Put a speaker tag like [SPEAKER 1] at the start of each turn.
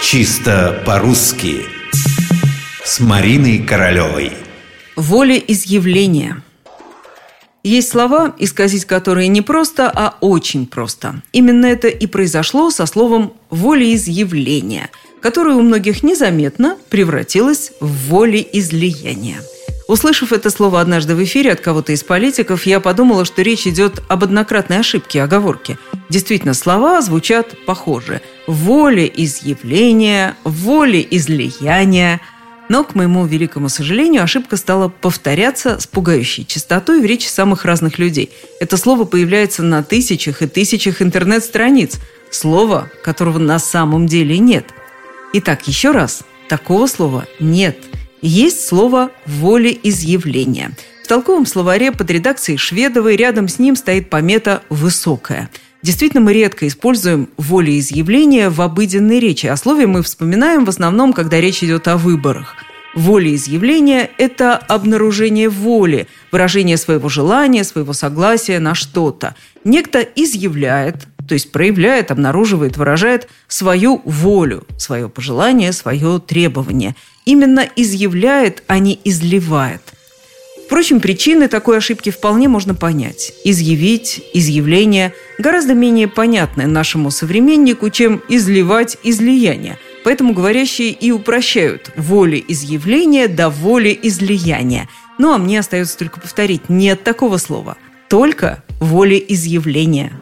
[SPEAKER 1] Чисто по-русски. С Мариной Королевой.
[SPEAKER 2] Волеизъявление. Есть слова, исказить которые не просто, а очень просто. Именно это и произошло со словом «волеизъявление», которое у многих незаметно превратилось в волеизлияние – Услышав это слово однажды в эфире от кого-то из политиков, я подумала, что речь идет об однократной ошибке, оговорке. Действительно, слова звучат похоже. Волеизъявление, волеизлияние. Но, к моему великому сожалению, ошибка стала повторяться с пугающей частотой в речи самых разных людей. Это слово появляется на тысячах и тысячах интернет-страниц. Слово, которого на самом деле нет. Итак, еще раз, такого слова нет – есть слово «волеизъявление». В толковом словаре под редакцией Шведовой рядом с ним стоит помета «высокая». Действительно, мы редко используем волеизъявление в обыденной речи. О слове мы вспоминаем в основном, когда речь идет о выборах. Волеизъявление – это обнаружение воли, выражение своего желания, своего согласия на что-то. Некто изъявляет, то есть проявляет, обнаруживает, выражает свою волю, свое пожелание, свое требование. Именно изъявляет, а не изливает. Впрочем, причины такой ошибки вполне можно понять. Изъявить, изъявление гораздо менее понятны нашему современнику, чем изливать излияние. Поэтому говорящие и упрощают воли изъявления до воли излияния. Ну а мне остается только повторить, нет такого слова. Только волеизъявление.